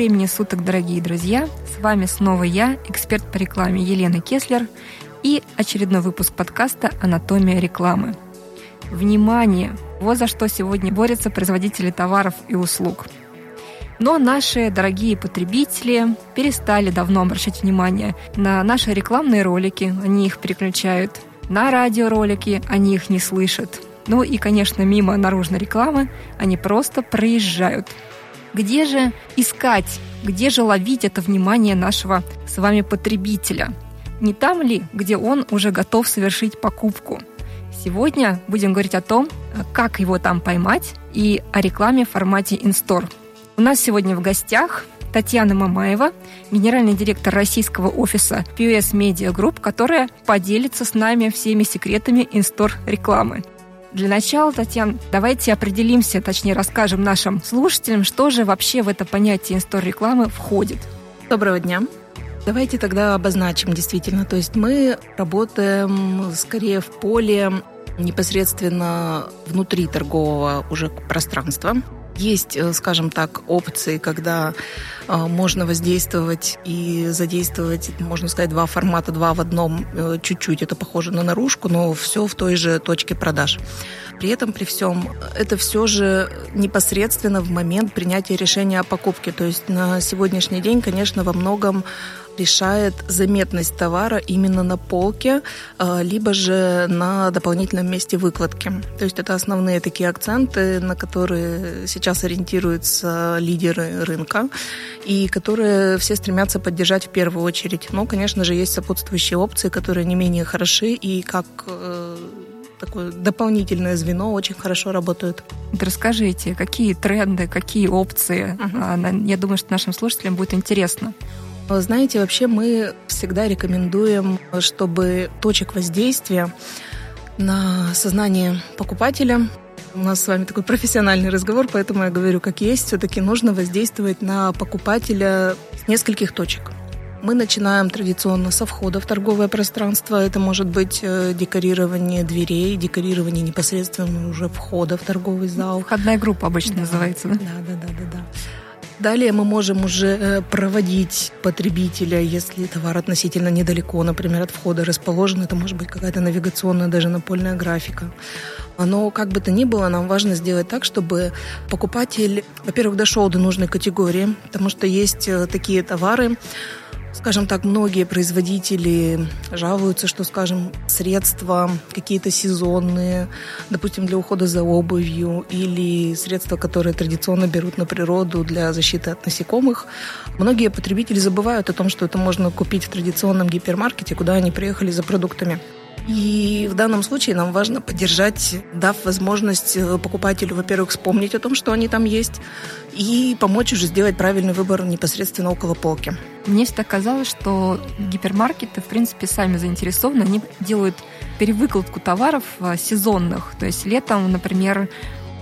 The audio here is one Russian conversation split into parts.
Времени суток, дорогие друзья! С вами снова я, эксперт по рекламе Елена Кеслер и очередной выпуск подкаста «Анатомия рекламы». Внимание! Вот за что сегодня борются производители товаров и услуг. Но наши дорогие потребители перестали давно обращать внимание на наши рекламные ролики, они их переключают, на радиоролики они их не слышат. Ну и, конечно, мимо наружной рекламы они просто проезжают – где же искать, где же ловить это внимание нашего с вами потребителя? Не там ли, где он уже готов совершить покупку? Сегодня будем говорить о том, как его там поймать и о рекламе в формате in-store. У нас сегодня в гостях Татьяна Мамаева, генеральный директор российского офиса POS Media Group, которая поделится с нами всеми секретами in-store рекламы. Для начала, Татьяна, давайте определимся, точнее расскажем нашим слушателям, что же вообще в это понятие инстор-рекламы входит. Доброго дня. Давайте тогда обозначим действительно. То есть мы работаем скорее в поле непосредственно внутри торгового уже пространства. Есть, э, скажем так, опции, когда э, можно воздействовать и задействовать, можно сказать, два формата, два в одном, э, чуть-чуть. Это похоже на наружку, но все в той же точке продаж. При этом, при всем, это все же непосредственно в момент принятия решения о покупке. То есть на сегодняшний день, конечно, во многом решает заметность товара именно на полке, а, либо же на дополнительном месте выкладки. То есть это основные такие акценты, на которые сейчас ориентируются лидеры рынка и которые все стремятся поддержать в первую очередь. Но, конечно же, есть сопутствующие опции, которые не менее хороши и как э, такое дополнительное звено очень хорошо работают. Расскажите, какие тренды, какие опции? Uh-huh. Я думаю, что нашим слушателям будет интересно. Знаете, вообще мы всегда рекомендуем, чтобы точек воздействия на сознание покупателя у нас с вами такой профессиональный разговор, поэтому я говорю, как есть, все-таки нужно воздействовать на покупателя с нескольких точек. Мы начинаем традиционно со входа в торговое пространство. Это может быть э, декорирование дверей, декорирование непосредственно уже входа в торговый зал. Входная группа обычно да. называется, да? Да, да, да, да, да. Далее мы можем уже э, проводить потребителя, если товар относительно недалеко, например, от входа расположен, это может быть какая-то навигационная, даже напольная графика. Но как бы то ни было, нам важно сделать так, чтобы покупатель, во-первых, дошел до нужной категории, потому что есть э, такие товары, Скажем так, многие производители жалуются, что, скажем, средства какие-то сезонные, допустим, для ухода за обувью или средства, которые традиционно берут на природу для защиты от насекомых. Многие потребители забывают о том, что это можно купить в традиционном гипермаркете, куда они приехали за продуктами. И в данном случае нам важно поддержать, дав возможность э, покупателю, во-первых, вспомнить о том, что они там есть, и помочь уже сделать правильный выбор непосредственно около полки. Мне всегда казалось, что гипермаркеты, в принципе, сами заинтересованы. Они делают перевыкладку товаров э, сезонных. То есть летом, например,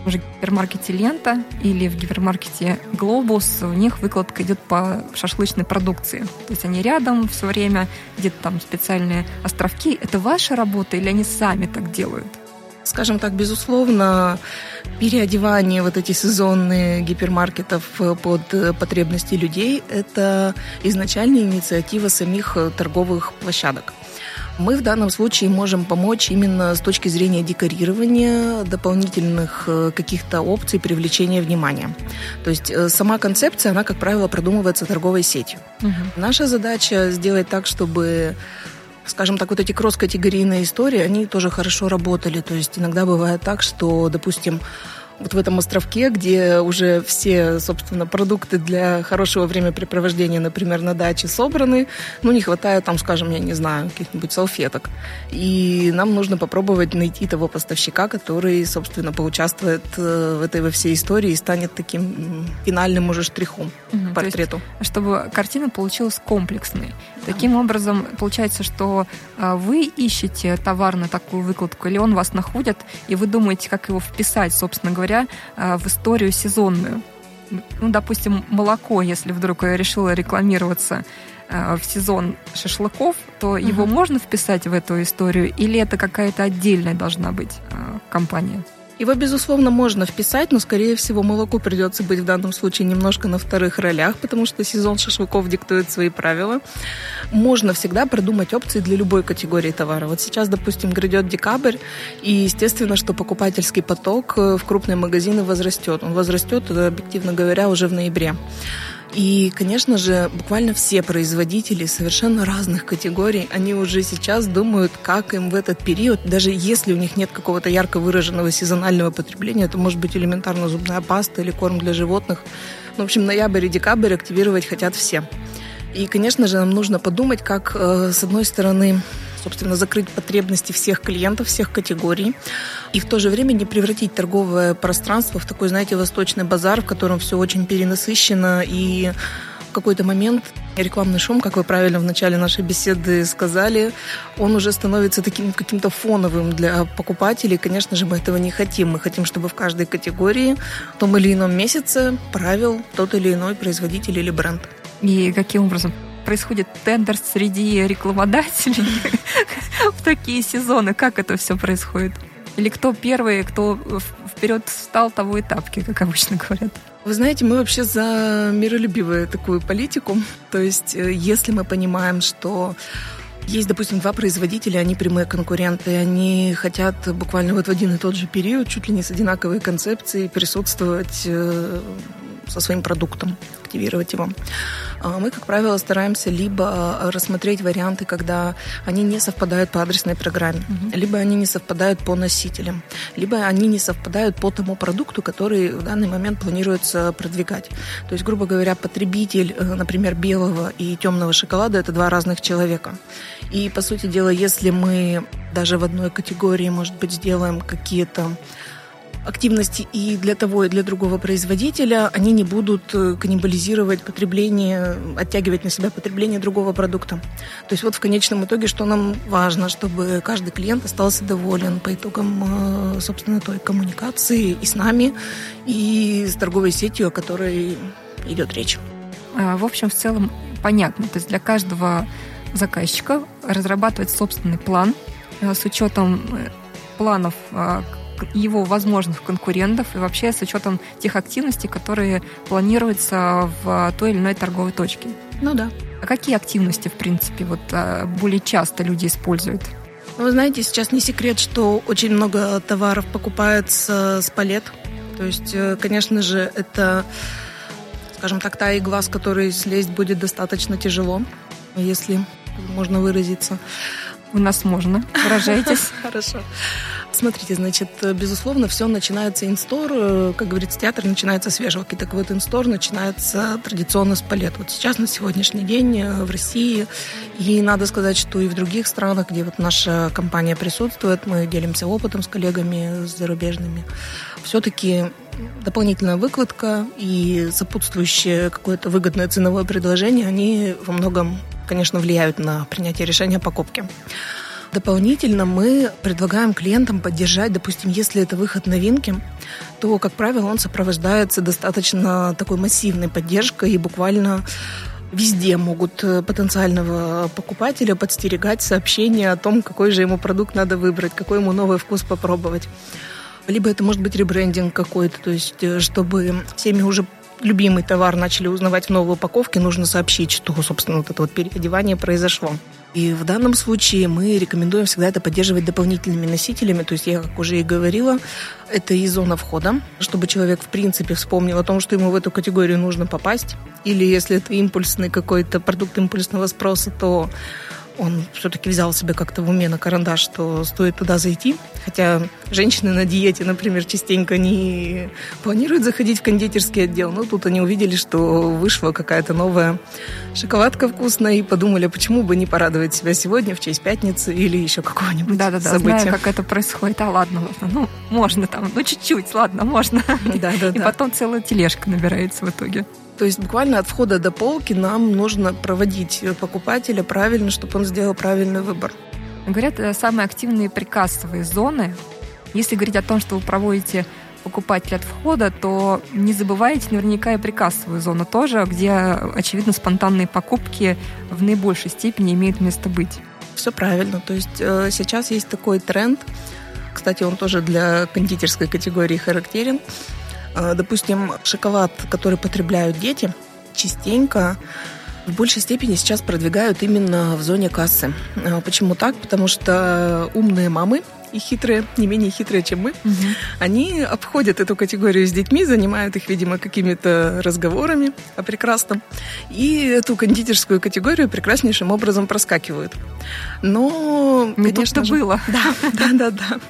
в гипермаркете «Лента» или в гипермаркете «Глобус» у них выкладка идет по шашлычной продукции. То есть они рядом все время, где-то там специальные островки. Это ваша работа или они сами так делают? Скажем так, безусловно, переодевание вот эти сезонные гипермаркетов под потребности людей – это изначальная инициатива самих торговых площадок. Мы в данном случае можем помочь именно с точки зрения декорирования, дополнительных э, каких-то опций привлечения внимания. То есть э, сама концепция, она, как правило, продумывается торговой сетью. Угу. Наша задача сделать так, чтобы скажем так, вот эти кросс-категорийные истории, они тоже хорошо работали. То есть иногда бывает так, что, допустим, вот в этом островке, где уже все, собственно, продукты для хорошего времяпрепровождения, например, на даче собраны, ну, не хватает там, скажем, я не знаю, каких-нибудь салфеток. И нам нужно попробовать найти того поставщика, который, собственно, поучаствует э, в этой во всей истории и станет таким финальным уже штрихом угу, портрету. Есть, чтобы картина получилась комплексной. Таким образом, получается, что а, вы ищете товар на такую выкладку, или он вас находит, и вы думаете, как его вписать, собственно говоря, говоря, в историю сезонную. Ну, допустим, молоко, если вдруг решило рекламироваться э, в сезон шашлыков, то uh-huh. его можно вписать в эту историю, или это какая-то отдельная должна быть компания? Его, безусловно, можно вписать, но, скорее всего, молоку придется быть в данном случае немножко на вторых ролях, потому что сезон шашлыков диктует свои правила. Можно всегда продумать опции для любой категории товара. Вот сейчас, допустим, грядет декабрь, и естественно, что покупательский поток э, в крупные магазины возрастет. Он возрастет, э, объективно говоря, уже в ноябре. И, конечно же, буквально все производители совершенно разных категорий, они уже сейчас думают, как им в этот период, даже если у них нет какого-то ярко выраженного сезонального потребления, это может быть элементарно зубная паста или корм для животных. Ну, в общем, ноябрь и декабрь активировать хотят все. И, конечно же, нам нужно подумать, как, э, с одной стороны, собственно, закрыть потребности всех клиентов, всех категорий, и в то же время не превратить торговое пространство в такой, знаете, восточный базар, в котором все очень перенасыщено, и в какой-то момент рекламный шум, как вы правильно в начале нашей беседы сказали, он уже становится таким каким-то фоновым для покупателей. Конечно же, мы этого не хотим. Мы хотим, чтобы в каждой категории в том или ином месяце правил тот или иной производитель или бренд. И каким образом происходит тендер среди рекламодателей в такие сезоны? Как это все происходит? Или кто первый, кто вперед встал, того и тапки, как обычно говорят? Вы знаете, мы вообще за миролюбивую такую политику. То есть, э, если мы понимаем, что есть, допустим, два производителя, они прямые конкуренты, они хотят буквально вот в один и тот же период, чуть ли не с одинаковой концепцией, присутствовать э, со своим продуктом, активировать его. А мы, как правило, стараемся либо рассмотреть варианты, когда они не совпадают по адресной программе, угу. либо они не совпадают по носителям, либо они не совпадают по тому продукту, который в данный момент планируется продвигать. То есть, грубо говоря, потребитель, э, например, белого и темного шоколада – это два разных человека. И, по сути дела, если мы даже в одной категории, может быть, сделаем какие-то активности и для того, и для другого производителя, они не будут э, каннибализировать потребление, оттягивать на себя потребление другого продукта. То есть вот в конечном итоге, что нам важно, чтобы каждый клиент остался доволен по итогам, э, собственно, той коммуникации и с нами, и с торговой сетью, о которой идет речь. А, в общем, в целом понятно. То есть для каждого заказчика разрабатывать собственный план э, с учетом планов его возможных конкурентов и вообще с учетом тех активностей, которые планируются в той или иной торговой точке. Ну да. А какие активности, в принципе, вот а, более часто люди используют? Ну, вы знаете, сейчас не секрет, что очень много товаров покупается с палет. То есть, э, конечно же, это, скажем так, та игла, с которой слезть будет достаточно тяжело, если можно выразиться. У нас можно. Выражайтесь. Хорошо. Смотрите, значит, безусловно, все начинается инстор, э, как говорится, театр начинается с вешалки. Так вот, инстор начинается традиционно с палет. Вот сейчас, на сегодняшний день э, в России, и надо сказать, что и в других странах, где вот наша компания присутствует, мы делимся опытом с коллегами с зарубежными, все-таки дополнительная выкладка и сопутствующее какое-то выгодное ценовое предложение, они во многом, конечно, влияют на принятие решения о покупке. Дополнительно мы предлагаем клиентам поддержать, допустим, если это выход новинки, то, как правило, он сопровождается достаточно такой массивной поддержкой и буквально везде могут э, потенциального покупателя подстерегать сообщения о том, какой же ему продукт надо выбрать, какой ему новый вкус попробовать. Либо это может быть ребрендинг какой-то, то есть э, чтобы всеми уже любимый товар начали узнавать в новой упаковке, нужно сообщить, что, собственно, вот это вот переодевание произошло. И в данном случае мы рекомендуем всегда это поддерживать дополнительными носителями. То есть я, как уже и говорила, это и зона входа, чтобы человек, в принципе, вспомнил о том, что ему в эту категорию нужно попасть. Или если это импульсный какой-то продукт импульсного спроса, то он все-таки взял себе как-то в уме на карандаш, что стоит туда зайти. Хотя женщины на диете, например, частенько не планируют заходить в кондитерский отдел, но тут они увидели, что вышла какая-то новая шоколадка вкусная и подумали, а почему бы не порадовать себя сегодня в честь пятницы или еще какого-нибудь Да-да-да, события. знаю, как это происходит. А ладно, ладно, ну, можно там, ну, чуть-чуть, ладно, можно. Да-да-да. И потом целая тележка набирается в итоге. То есть буквально от входа до полки нам нужно проводить покупателя правильно, чтобы он сделал правильный выбор. Говорят, э, самые активные прикассовые зоны. Если говорить о том, что вы проводите покупателя от входа, то не забывайте наверняка и прикассовую зону тоже, где, очевидно, спонтанные покупки в наибольшей степени имеют место быть. Все правильно. То есть э, сейчас есть такой тренд Кстати, он тоже для кондитерской категории характерен. А, допустим, шоколад, который потребляют дети, частенько в большей степени сейчас продвигают именно в зоне кассы. А, почему так? Потому что умные мамы и хитрые, не менее хитрые, чем мы, угу. они обходят эту категорию с детьми, занимают их, видимо, какими-то разговорами о прекрасном, и эту кондитерскую категорию прекраснейшим образом проскакивают. Но, Не конечно же, было. Да, да, да, да.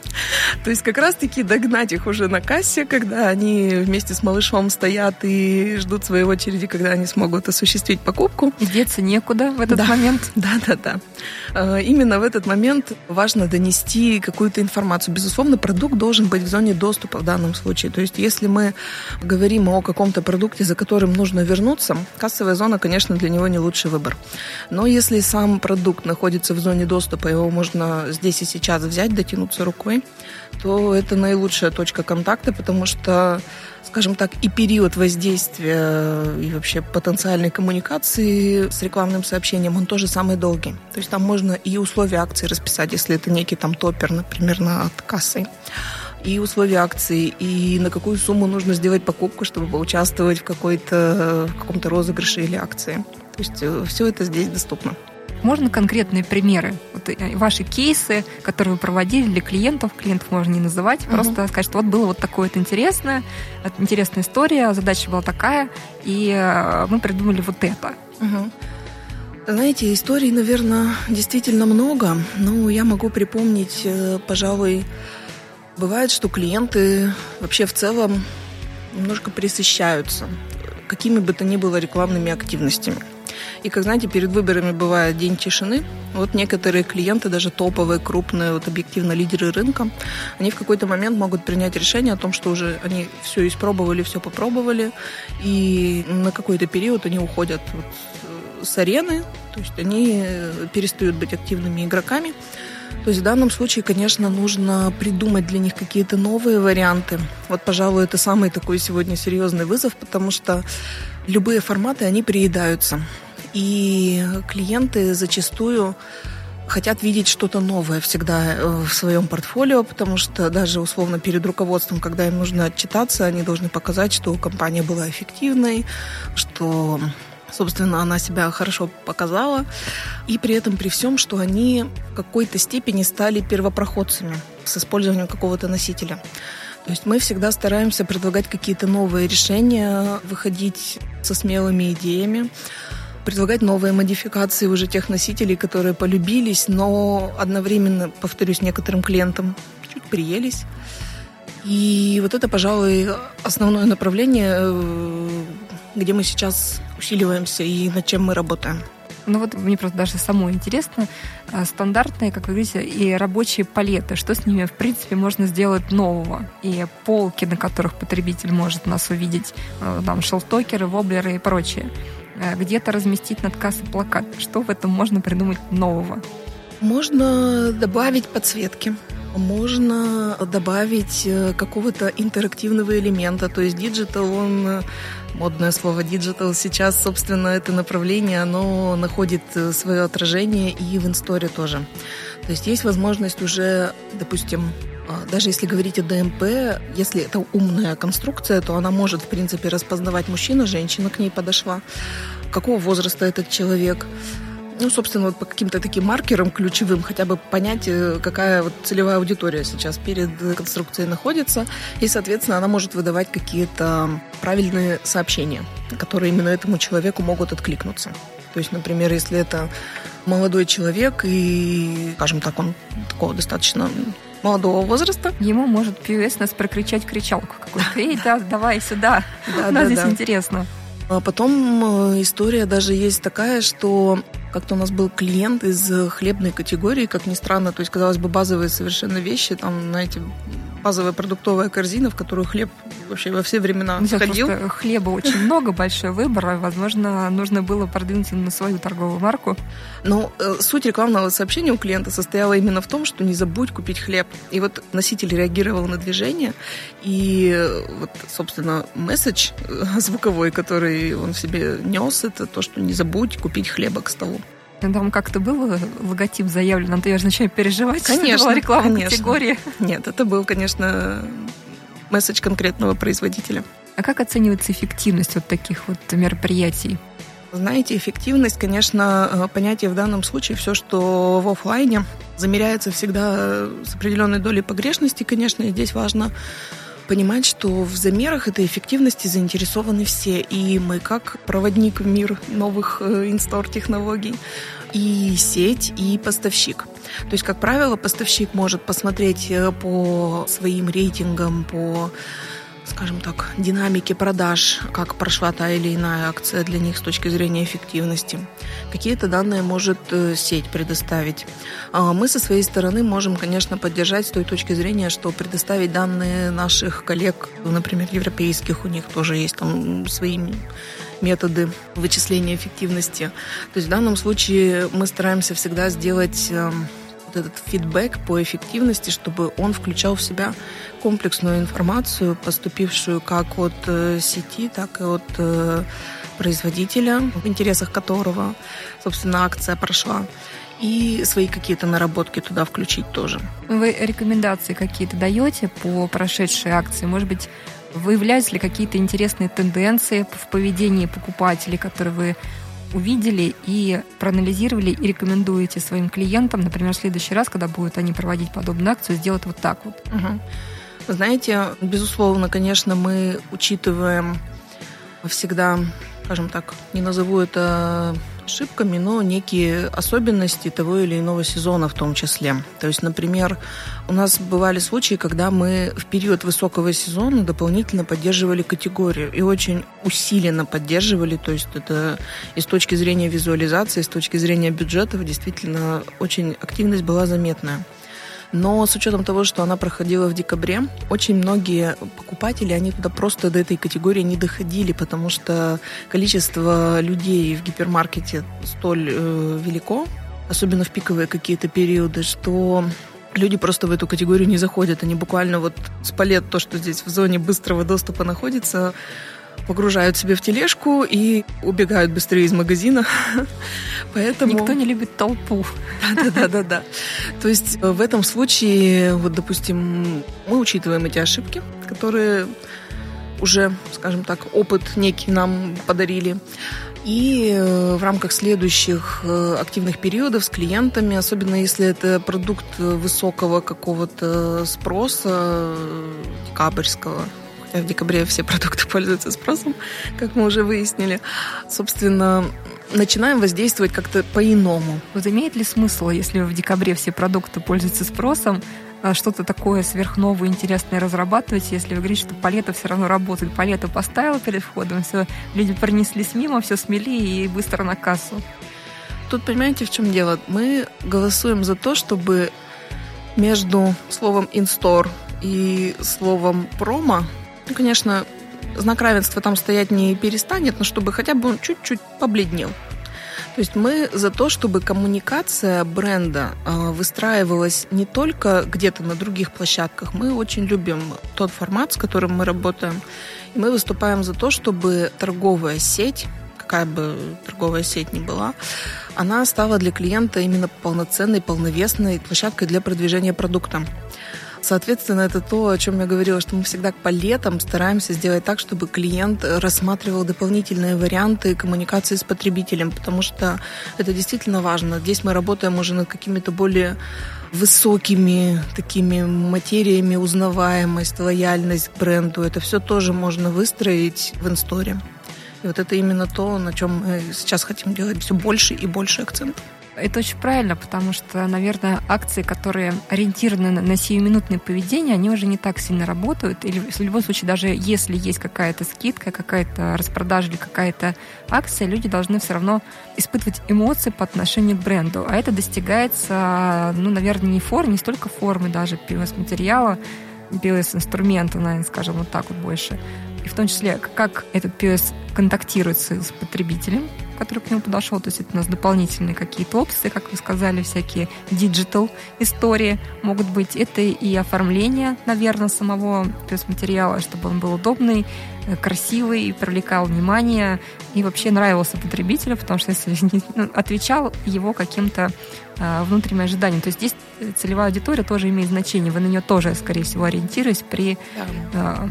То есть как раз-таки догнать их уже на кассе, когда они вместе с малышом стоят и ждут своей очереди, когда они смогут осуществить покупку. И деться некуда в этот да, момент. Да, да, да. А, именно в этот момент важно донести какую какую-то информацию. Безусловно, продукт должен быть в зоне доступа в данном случае. То есть, если мы говорим о каком-то продукте, за которым нужно вернуться, кассовая зона, конечно, для него не лучший выбор. Но если сам продукт находится в зоне доступа, его можно здесь и сейчас взять, дотянуться рукой, то это наилучшая точка контакта, потому что скажем так, и период воздействия и вообще потенциальной коммуникации с рекламным сообщением, он тоже самый долгий. То есть там можно и условия акции расписать, если это некий там топер, например, над кассой и условия акции, и на какую сумму нужно сделать покупку, чтобы поучаствовать в, какой-то, в каком-то розыгрыше или акции. То есть э, все это здесь доступно. Можно конкретные примеры? Вот э, ваши кейсы, которые вы проводили для клиентов, клиентов можно не называть, угу. просто сказать, что вот было вот такое вот интересное, интересная история, задача была такая, и э, мы придумали вот это. Угу. Знаете, историй, наверное, действительно много, но я могу припомнить, э, пожалуй, бывает, что клиенты вообще в целом немножко присыщаются какими бы то ни было рекламными активностями. И, как знаете, перед выборами бывает день тишины. Вот некоторые клиенты, даже топовые, крупные, вот объективно лидеры рынка, они в какой-то момент могут принять решение о том, что уже они все испробовали, все попробовали, и на какой-то период они уходят вот э, с арены, то есть они э, перестают быть активными игроками. То есть в данном случае, конечно, нужно придумать для них какие-то новые варианты. Вот, пожалуй, это самый такой сегодня серьезный вызов, потому что любые форматы, они приедаются. И клиенты зачастую хотят видеть что-то новое всегда э, в своем портфолио, потому что даже условно перед руководством, когда им нужно отчитаться, они должны показать, что компания была эффективной, что собственно, она себя хорошо показала. И при этом при всем, что они в какой-то степени стали первопроходцами с использованием какого-то носителя. То есть мы всегда стараемся предлагать какие-то новые решения, выходить со смелыми идеями предлагать новые модификации уже тех носителей, которые полюбились, но одновременно, повторюсь, некоторым клиентам чуть приелись. И вот это, пожалуй, основное направление, э, где мы сейчас усиливаемся и над чем мы работаем. Ну вот мне просто даже самой интересно, а, стандартные, как вы говорите, и рабочие палеты, что с ними, в принципе, можно сделать нового? И полки, на которых потребитель может нас увидеть, э, там, шелфтокеры, воблеры и прочее. Э, где-то разместить над кассой плакат. Что в этом можно придумать нового? Можно добавить подсветки. Можно добавить э, какого-то интерактивного элемента. То есть digital, он э, модное слово digital сейчас, собственно, это направление, оно находит свое отражение и в in-store е тоже. То есть есть возможность уже, допустим, даже если говорить о ДМП, если это умная конструкция, то она может, в принципе, распознавать мужчина, женщина к ней подошла, какого возраста этот человек. Ну, собственно, вот по каким-то таким маркерам ключевым хотя бы понять, э, какая вот целевая аудитория сейчас перед конструкцией находится. И, соответственно, она может выдавать какие-то правильные сообщения, которые именно этому человеку могут откликнуться. То есть, например, если это молодой человек и, скажем так, он такого достаточно молодого возраста. Ему может POS нас прокричать кричалку какую-то. Эй, да, давай сюда. Да, да, здесь интересно. А потом э, история даже есть такая, что как-то у нас был клиент из хлебной категории, как ни странно, то есть, казалось бы, базовые совершенно вещи, там, знаете, базовая продуктовая корзина, в которую хлеб вообще во все времена входил. Хлеба очень много, большой выбор, возможно, нужно было продвинуть на свою торговую марку. Но э, суть рекламного сообщения у клиента состояла именно в том, что не забудь купить хлеб. И вот носитель реагировал на движение, и э, вот, собственно, месседж э, звуковой, который он в себе нес, это то, что не забудь купить хлеба к столу. Там как-то был логотип заявлен, а то я же начинаю переживать, конечно, что это была реклама конечно. категории. Нет, это был, конечно, месседж конкретного производителя. А как оценивается эффективность вот таких вот мероприятий? Знаете, эффективность, конечно, э, понятие в данном случае все, что в офлайне замеряется всегда с определенной долей погрешности, конечно, и здесь важно понимать, что в замерах этой эффективности заинтересованы все. И мы, как проводник в мир новых э, инстор технологий, и сеть, и поставщик. То есть, как правило, поставщик может посмотреть э, по своим рейтингам, по скажем так, динамики продаж, как прошла та или иная акция для них с точки зрения эффективности. Какие-то данные может э, сеть предоставить. А мы со своей стороны можем, конечно, поддержать с той точки зрения, что предоставить данные наших коллег, например, европейских, у них тоже есть там свои методы вычисления эффективности. То есть в данном случае мы стараемся всегда сделать эм, вот этот фидбэк по эффективности, чтобы он включал в себя комплексную информацию, поступившую как от э, сети, так и от э, производителя, в интересах которого, собственно, акция прошла и свои какие-то наработки туда включить тоже. Вы рекомендации какие-то даете по прошедшей акции? Может быть, выявляются ли какие-то интересные тенденции в поведении покупателей, которые вы увидели и проанализировали и рекомендуете своим клиентам, например, в следующий раз, когда будут они проводить подобную акцию, сделать вот так вот? Угу. Знаете, безусловно, конечно, мы учитываем всегда, скажем так, не назову это ошибками, но некие особенности того или иного сезона в том числе. То есть, например, у нас бывали случаи, когда мы в период высокого сезона дополнительно поддерживали категорию и очень усиленно поддерживали, то есть это и с точки зрения визуализации, и с точки зрения бюджетов действительно очень активность была заметная. Но с учетом того, что она проходила в декабре, очень многие покупатели, они туда просто до этой категории не доходили, потому что количество людей в гипермаркете столь э, велико, особенно в пиковые какие-то периоды, что люди просто в эту категорию не заходят. Они буквально вот с то, что здесь в зоне быстрого доступа находится, погружают себе в тележку и убегают быстрее из магазина. Поэтому... Никто не любит толпу. Да-да-да. То есть э, в этом случае, вот, допустим, мы учитываем эти ошибки, которые уже, скажем так, опыт некий нам подарили. И э, в рамках следующих э, активных периодов с клиентами, особенно если это продукт высокого какого-то спроса, декабрьского, в декабре все продукты пользуются спросом, как мы уже выяснили. Собственно, начинаем воздействовать как-то по-иному. Вот имеет ли смысл, если в декабре все продукты пользуются спросом, а, что-то такое сверхновое, интересное разрабатывать, если вы говорите, что палета все равно работает. Палета поставила перед входом, все, люди пронеслись мимо, все смели и быстро на кассу. Тут понимаете, в чем дело? Мы голосуем за то, чтобы между словом «инстор» и словом «промо» Ну, конечно, знак равенства там стоять не перестанет, но чтобы хотя бы он чуть-чуть побледнел. То есть мы за то, чтобы коммуникация бренда а, выстраивалась не только где-то на других площадках. Мы очень любим тот формат, с которым мы работаем. И мы выступаем за то, чтобы торговая сеть, какая бы торговая сеть ни была, она стала для клиента именно полноценной, полновесной площадкой для продвижения продукта. Соответственно, это то, о чем я говорила, что мы всегда по летам стараемся сделать так, чтобы клиент рассматривал дополнительные варианты коммуникации с потребителем, потому что это действительно важно. Здесь мы работаем уже над какими-то более высокими такими материями, узнаваемость, лояльность к бренду. Это все тоже можно выстроить в инсторе. И вот это именно то, на чем мы сейчас хотим делать все больше и больше акцентов. Это очень правильно, потому что, наверное, акции, которые ориентированы на, сиюминутное поведение, они уже не так сильно работают. Или в любом случае, даже если есть какая-то скидка, какая-то распродажа или какая-то акция, люди должны все равно испытывать эмоции по отношению к бренду. А это достигается, ну, наверное, не формы, не столько формы даже POS-материала, POS-инструмента, наверное, скажем вот так вот больше. И в том числе, как этот POS контактирует с потребителем, который к нему подошел. То есть это у нас дополнительные какие-то опции, как вы сказали, всякие digital истории могут быть. Это и оформление, наверное, самого материала, чтобы он был удобный, э, красивый, и привлекал внимание и вообще нравился потребителю, потому что если ну, отвечал его каким-то э, внутренним ожиданиям. То есть здесь целевая аудитория тоже имеет значение. Вы на нее тоже, скорее всего, ориентируетесь при э,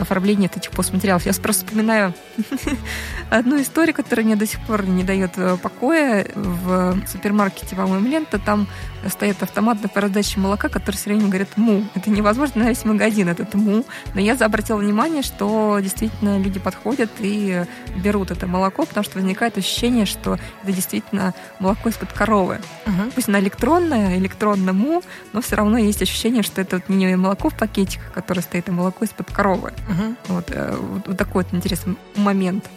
оформления этих постматериалов. Я просто вспоминаю одну историю, которая мне до сих пор не дает э, покоя. В супермаркете, по-моему, лента, там стоит автомат по раздаче молока, который все время говорит «му». Это невозможно на весь магазин, этот «му». Но я обратила внимание, что действительно люди подходят и берут это молоко, потому что возникает ощущение, что это действительно молоко из-под коровы. Угу. Пусть она электронная, электронно «му», но все равно есть ощущение, что это вот не молоко в пакетиках, которое стоит, а молоко из-под коровы. Угу. Вот, э, вот, такой вот интересный момент.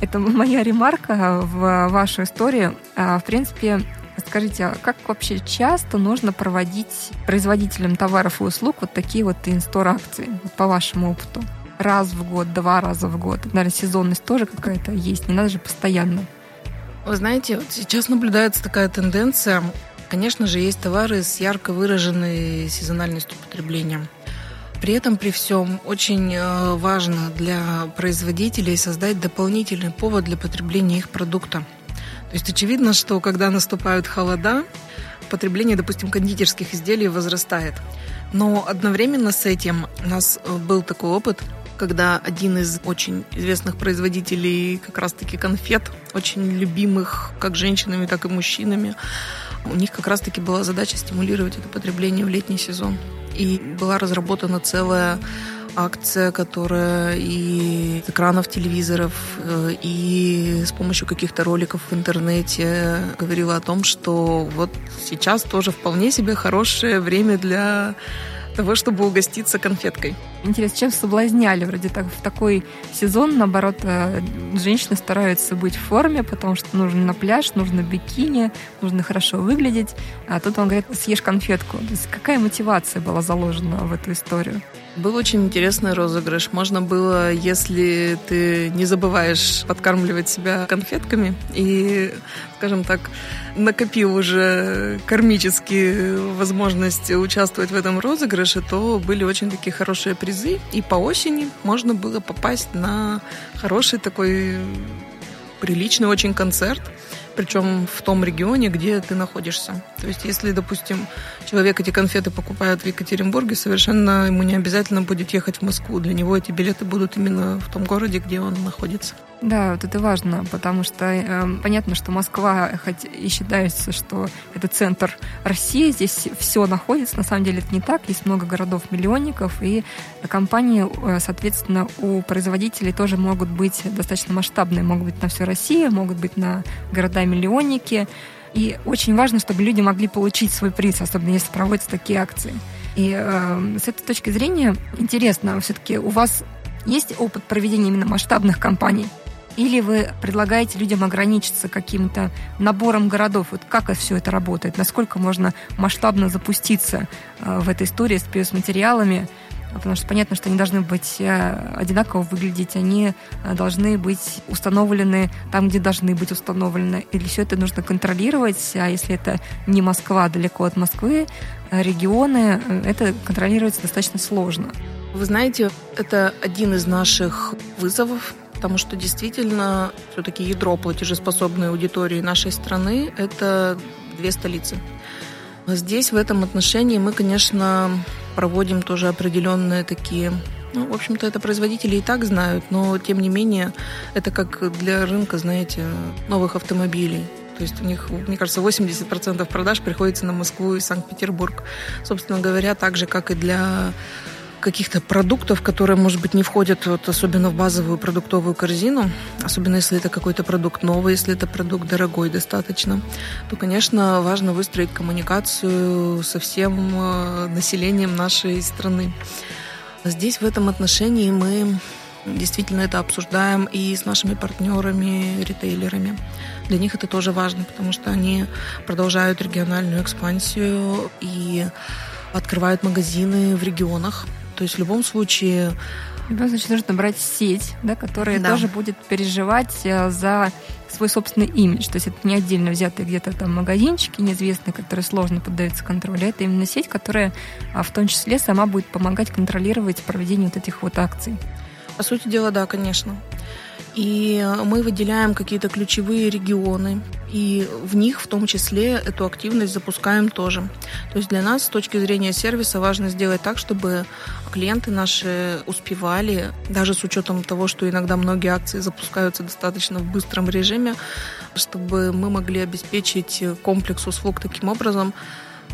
Это моя ремарка в вашу историю. А, в принципе, Скажите, а как вообще часто нужно проводить производителям товаров и услуг вот такие вот инстор акции, по вашему опыту? Раз в год, два раза в год. Наверное, сезонность тоже какая-то есть, не надо же постоянно. Вы знаете, вот сейчас наблюдается такая тенденция. Конечно же, есть товары с ярко выраженной сезональностью потребления. При этом, при всем, очень э, важно для производителей создать дополнительный повод для потребления их продукта. То есть очевидно, что когда наступают холода, потребление, допустим, кондитерских изделий возрастает. Но одновременно с этим у нас э, был такой опыт, когда один из очень известных производителей как раз-таки конфет, очень любимых как женщинами, так и мужчинами, у них как раз-таки была задача стимулировать это потребление в летний сезон. И была разработана целая акция, которая и с экранов телевизоров, э, и с помощью каких-то роликов в интернете говорила о том, что вот сейчас тоже вполне себе хорошее время для того, чтобы угоститься конфеткой. Интересно, чем соблазняли? Вроде так в такой сезон, наоборот, э, женщины стараются быть в форме, потому что нужно на пляж, нужно бикини, нужно хорошо выглядеть. А тут он говорит, съешь конфетку. То есть какая мотивация была заложена в эту историю? Был очень интересный розыгрыш. Можно было, если ты не забываешь подкармливать себя конфетками и, скажем так, накопил уже кармически возможность участвовать в этом розыгрыше, то были очень такие хорошие призы. И по осени можно было попасть на хороший такой приличный очень концерт причем в том регионе, где ты находишься. То есть, если, допустим, человек эти конфеты покупает в Екатеринбурге, совершенно ему не обязательно будет ехать в Москву. Для него эти билеты будут именно в том городе, где он находится. Да, вот это важно, потому что э, понятно, что Москва, хоть и считается, что это центр России, здесь все находится, на самом деле это не так, есть много городов-миллионников, и компании, э, соответственно, у производителей тоже могут быть достаточно масштабные, могут быть на всю Россию, могут быть на города-миллионники, и очень важно, чтобы люди могли получить свой приз, особенно если проводятся такие акции. И э, с этой точки зрения интересно, все-таки у вас есть опыт проведения именно масштабных кампаний? Или вы предлагаете людям ограничиться каким-то набором городов? Вот как все это работает? Насколько можно масштабно запуститься э, в этой истории с биосматериалами? Потому что понятно, что они должны быть э, одинаково выглядеть, они э, должны быть установлены там, где должны быть установлены. Или все это нужно контролировать, а если это не Москва, далеко от Москвы, регионы, это контролируется достаточно сложно. Вы знаете, это один из наших вызовов потому что действительно все-таки ядро платежеспособной аудитории нашей страны – это две столицы. Здесь в этом отношении мы, конечно, проводим тоже определенные такие ну, в общем-то, это производители и так знают, но, тем не менее, это как для рынка, знаете, новых автомобилей. То есть у них, мне кажется, 80% продаж приходится на Москву и Санкт-Петербург. Собственно говоря, так же, как и для каких-то продуктов, которые, может быть, не входят вот, особенно в базовую продуктовую корзину, особенно если это какой-то продукт новый, если это продукт дорогой достаточно, то, конечно, важно выстроить коммуникацию со всем э, населением нашей страны. Здесь в этом отношении мы действительно это обсуждаем и с нашими партнерами, ритейлерами. Для них это тоже важно, потому что они продолжают региональную экспансию и открывают магазины в регионах. То есть в любом случае Значит, нужно брать сеть, да, которая да. тоже будет переживать э, за свой собственный имидж. То есть это не отдельно взятые где-то там магазинчики неизвестные, которые сложно поддаются контролю. Это именно сеть, которая а, в том числе сама будет помогать контролировать проведение вот этих вот акций. По сути дела, да, конечно. И мы выделяем какие-то ключевые регионы, и в них в том числе эту активность запускаем тоже. То есть для нас с точки зрения сервиса важно сделать так, чтобы клиенты наши успевали, даже с учетом того, что иногда многие акции запускаются достаточно в быстром режиме, чтобы мы могли обеспечить комплекс услуг таким образом,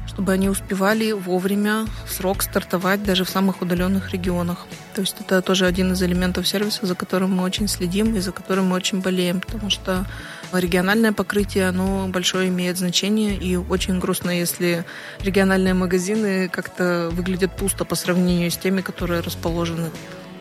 чтобы они успевали вовремя, в срок стартовать даже в самых удаленных регионах. То есть это тоже один из элементов сервиса, за которым мы очень следим и за которым мы очень болеем, потому что региональное покрытие, оно большое имеет значение, и очень грустно, если региональные магазины как-то выглядят пусто по сравнению с теми, которые расположены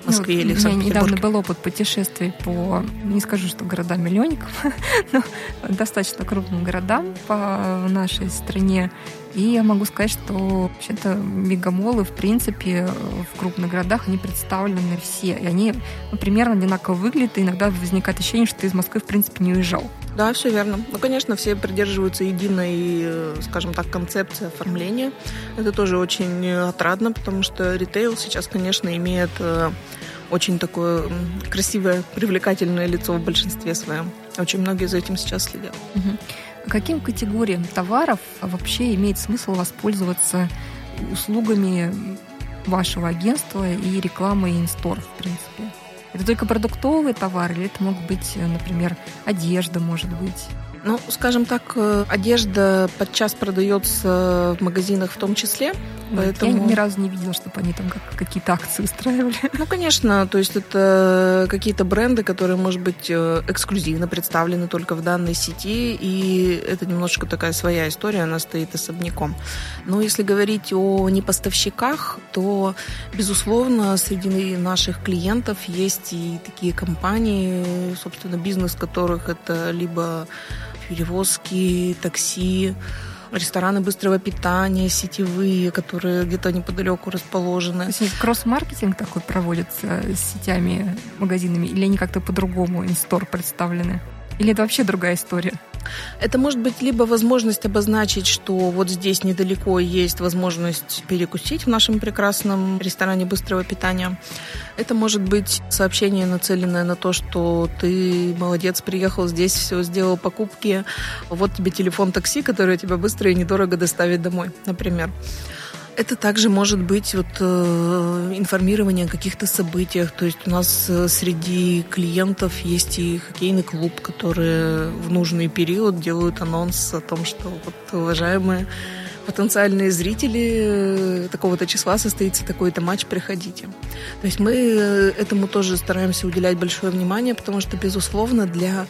Москве ну, или в Санкт-Петербурге? У меня недавно был опыт путешествий по, не скажу, что городам-миллионникам, но достаточно крупным городам по нашей стране. И я могу сказать, что вообще-то мегамолы, в принципе, в крупных городах, они представлены все. И они ну, примерно одинаково выглядят, и иногда возникает ощущение, что ты из Москвы, в принципе, не уезжал. Да, все верно. Ну, конечно, все придерживаются единой, скажем так, концепции оформления. Это тоже очень отрадно, потому что ритейл сейчас, конечно, имеет э, очень такое красивое, привлекательное лицо в большинстве своем. Очень многие за этим сейчас следят. Угу. Каким категориям товаров вообще имеет смысл воспользоваться услугами вашего агентства и рекламы инстор, в принципе? Это только продуктовые товары или это могут быть, например, одежда, может быть? Ну, скажем так, э, одежда подчас продается в магазинах в том числе. Поэтому... Я ни разу не видела, чтобы они там какие-то акции устраивали. Ну, конечно, то есть это какие-то бренды, которые, может быть, э, эксклюзивно представлены только в данной сети, и это немножечко такая своя история, она стоит особняком. Но если говорить о непоставщиках, то, безусловно, среди наших клиентов есть и такие компании, собственно, бизнес которых это либо перевозки, такси, рестораны быстрого питания, сетевые, которые где-то неподалеку расположены. То есть кросс-маркетинг такой проводится с сетями, магазинами, или они как-то по-другому инстор представлены? Или это вообще другая история? Это может быть либо возможность обозначить, что вот здесь недалеко есть возможность перекусить в нашем прекрасном ресторане быстрого питания. Это может быть сообщение, нацеленное на то, что ты молодец, приехал здесь, все сделал покупки, вот тебе телефон такси, который тебя быстро и недорого доставит домой, например. Это также может быть вот, э, информирование о каких-то событиях. То есть у нас э, среди клиентов есть и хоккейный клуб, которые в нужный период делают анонс о том, что вот, уважаемые потенциальные зрители э, такого-то числа состоится такой-то матч, приходите. То есть мы э, этому тоже стараемся уделять большое внимание, потому что, безусловно, для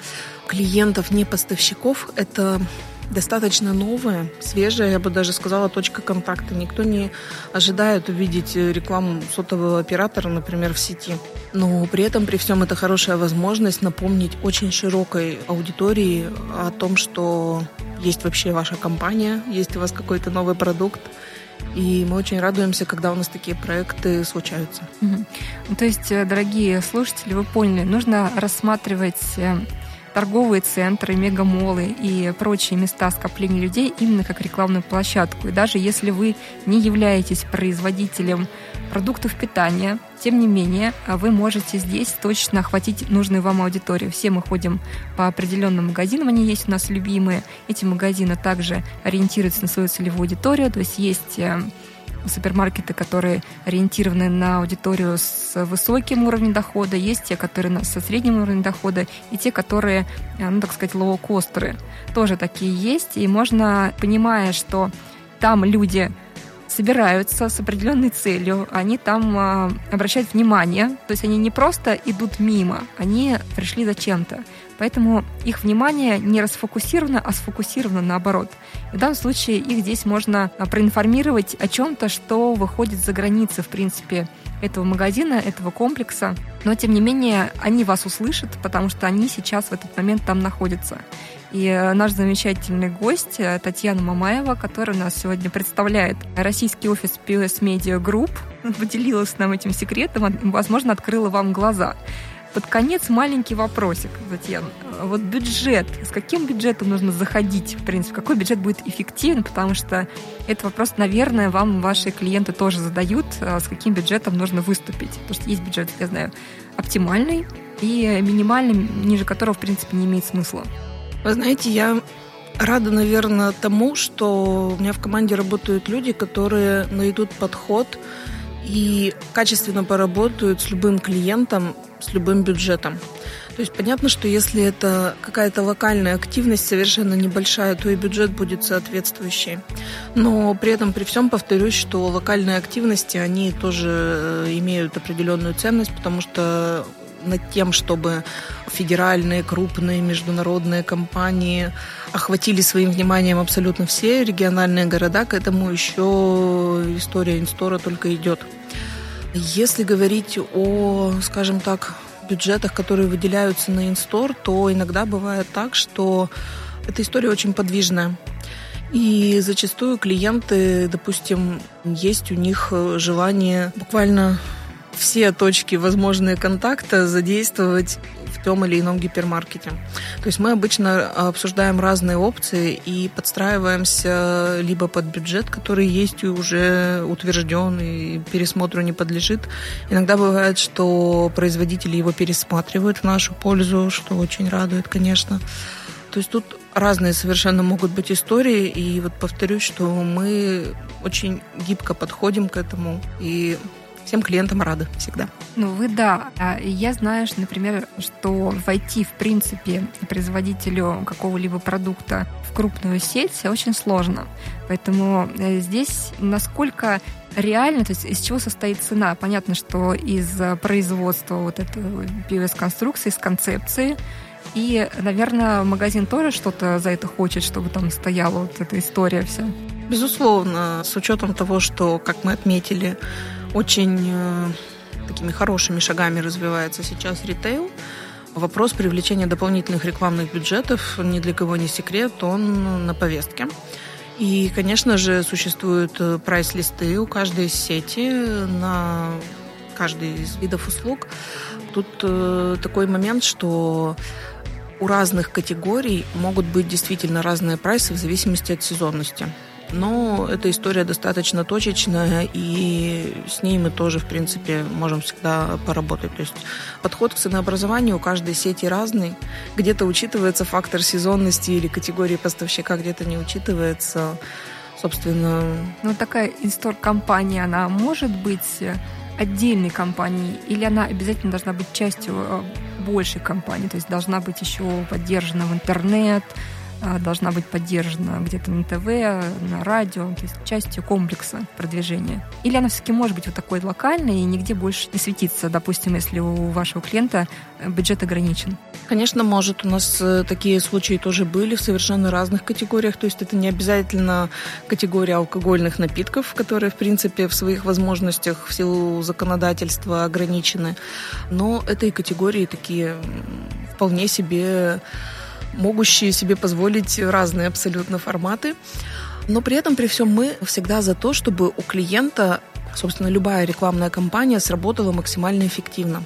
клиентов, не поставщиков, это достаточно новая, свежая, я бы даже сказала, точка контакта. Никто не ожидает увидеть рекламу сотового оператора, например, в сети. Но при этом, при всем, это хорошая возможность напомнить очень широкой аудитории о том, что есть вообще ваша компания, есть у вас какой-то новый продукт, и мы очень радуемся, когда у нас такие проекты случаются. Угу. То есть, э, дорогие слушатели, вы поняли, нужно рассматривать э, торговые центры, мегамолы и прочие места скопления людей именно как рекламную площадку. И даже если вы не являетесь производителем продуктов питания, тем не менее, вы можете здесь точно охватить нужную вам аудиторию. Все мы ходим по определенным магазинам, они есть у нас любимые. Эти магазины также ориентируются на свою целевую аудиторию, то есть есть э, супермаркеты, которые ориентированы на аудиторию с высоким уровнем дохода, есть те, которые со средним уровнем дохода, и те, которые, э, ну, так сказать, лоукостеры. Тоже такие есть, и можно, понимая, что там люди собираются с определенной целью, они там а, обращают внимание, то есть они не просто идут мимо, они пришли зачем-то. Поэтому их внимание не расфокусировано, а сфокусировано наоборот. В данном случае их здесь можно а, проинформировать о чем-то, что выходит за границы, в принципе, этого магазина, этого комплекса. Но, тем не менее, они вас услышат, потому что они сейчас в этот момент там находятся. И э, наш замечательный гость э, Татьяна Мамаева, которая нас сегодня представляет российский офис POS Media Group, поделилась нам этим секретом, возможно, открыла вам глаза. Под конец маленький вопросик, Татьяна. Вот бюджет. С каким бюджетом нужно заходить, в принципе? Какой бюджет будет эффективен? Потому что этот вопрос, наверное, вам ваши клиенты тоже задают. А с каким бюджетом нужно выступить? Потому что есть бюджет, я знаю, оптимальный и минимальный, ниже которого, в принципе, не имеет смысла. Вы знаете, я рада, наверное, тому, что у меня в команде работают люди, которые найдут подход и качественно поработают с любым клиентом, с любым бюджетом. То есть понятно, что если это какая-то локальная активность совершенно небольшая, то и бюджет будет соответствующий. Но при этом, при всем повторюсь, что локальные активности, они тоже э, имеют определенную ценность, потому что над тем, чтобы федеральные, крупные, международные компании охватили своим вниманием абсолютно все региональные города, к этому еще история инстора только идет. Если говорить о, скажем так, бюджетах, которые выделяются на инстор, то иногда бывает так, что эта история очень подвижная. И зачастую клиенты, допустим, есть у них желание буквально все точки возможные контакта задействовать в том или ином гипермаркете. То есть мы обычно обсуждаем разные опции и подстраиваемся либо под бюджет, который есть и уже утвержден и пересмотру не подлежит. Иногда бывает, что производители его пересматривают в нашу пользу, что очень радует, конечно. То есть тут разные совершенно могут быть истории, и вот повторюсь, что мы очень гибко подходим к этому и всем клиентам рады всегда. Ну, вы да. А я знаю, что, например, что войти, в принципе, производителю какого-либо продукта в крупную сеть очень сложно. Поэтому э, здесь насколько реально, то есть из чего состоит цена? Понятно, что из производства вот этой POS-конструкции, из концепции, и, наверное, магазин тоже что-то за это хочет, чтобы там стояла вот эта история вся. Безусловно, с учетом того, что, как мы отметили, очень э, такими хорошими шагами развивается сейчас ритейл. Вопрос привлечения дополнительных рекламных бюджетов ни для кого не секрет, он на повестке. И, конечно же, существуют э, прайс-листы у каждой сети на каждый из видов услуг. Тут э, такой момент, что у разных категорий могут быть действительно разные прайсы в зависимости от сезонности. Но эта история достаточно точечная, и с ней мы тоже, в принципе, можем всегда поработать. То есть подход к ценообразованию у каждой сети разный. Где-то учитывается фактор сезонности или категории поставщика, где-то не учитывается. Собственно... Ну, такая инстор-компания, она может быть отдельной компанией, или она обязательно должна быть частью э, большей компании, то есть должна быть еще поддержана в интернет, должна быть поддержана где-то на ТВ, на радио, то есть частью комплекса продвижения? Или она все-таки может быть вот такой локальной и нигде больше не светиться, допустим, если у вашего клиента э, бюджет ограничен? Конечно, может. У нас э, такие случаи тоже были в совершенно разных категориях. То есть это не обязательно категория алкогольных напитков, которые, в принципе, в своих возможностях в силу законодательства ограничены. Но это и категории такие вполне себе могущие себе позволить разные абсолютно форматы. Но при этом, при всем, мы всегда за то, чтобы у клиента, собственно, любая рекламная кампания сработала максимально эффективно.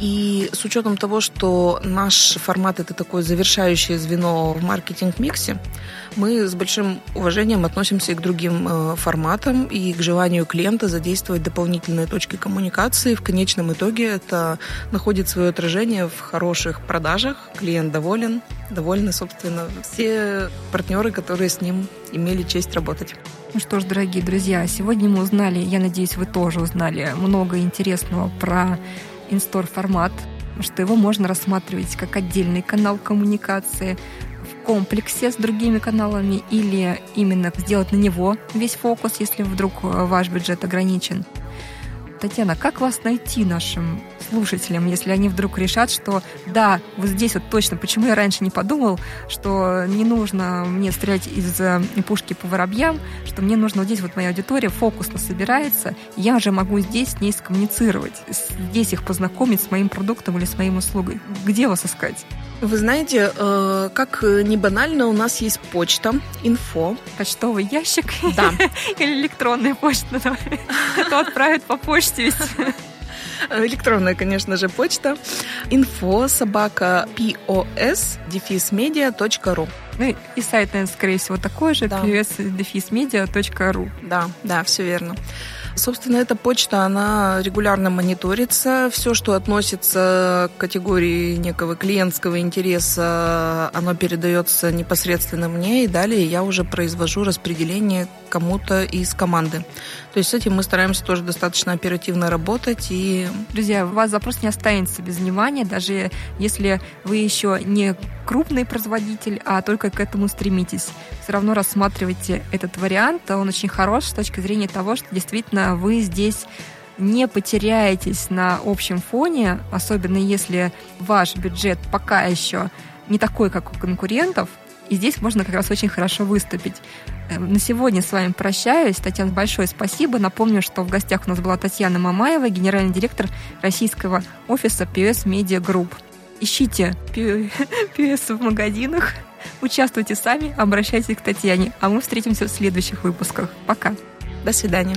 И с учетом того, что наш формат это такое завершающее звено в маркетинг-миксе, мы с большим уважением относимся и к другим э, форматам, и к желанию клиента задействовать дополнительные точки коммуникации. В конечном итоге это находит свое отражение в хороших продажах. Клиент доволен, довольны, собственно, все партнеры, которые с ним имели честь работать. Ну что ж, дорогие друзья, сегодня мы узнали, я надеюсь, вы тоже узнали много интересного про инстор формат, что его можно рассматривать как отдельный канал коммуникации комплексе с другими каналами или именно сделать на него весь фокус, если вдруг ваш бюджет ограничен. Татьяна, как вас найти нашим слушателям, если они вдруг решат, что да, вот здесь вот точно, почему я раньше не подумал, что не нужно мне стрелять из э, пушки по воробьям, что мне нужно вот здесь вот моя аудитория фокусно собирается, и я уже могу здесь с ней скоммуницировать, здесь их познакомить с моим продуктом или с моей услугой. Где вас искать? Вы знаете, э, как не банально, у нас есть почта, инфо. Почтовый ящик? Да. Или электронная почта, то отправят по почте ведь. Электронная, конечно же, почта. Info собака pos дефис медиа.ру Ну и сайт, наверное, скорее всего, такой же, да. pos дефис медиа.ру Да, да, все верно. Собственно, эта почта, она регулярно мониторится. Все, что относится к категории некого клиентского интереса, оно передается непосредственно мне, и далее я уже произвожу распределение кому-то из команды. То есть с этим мы стараемся тоже достаточно оперативно работать. И... Друзья, у вас запрос не останется без внимания, даже если вы еще не крупный производитель, а только к этому стремитесь. Все равно рассматривайте этот вариант, он очень хорош с точки зрения того, что действительно вы здесь не потеряетесь на общем фоне, особенно если ваш бюджет пока еще не такой, как у конкурентов, и здесь можно как раз очень хорошо выступить. Э, на сегодня с вами прощаюсь. Татьяна, большое спасибо. Напомню, что в гостях у нас была Татьяна Мамаева, генеральный директор российского офиса PS Media Group. Ищите PS в магазинах, участвуйте сами, обращайтесь к Татьяне. А мы встретимся в следующих выпусках. Пока. До свидания.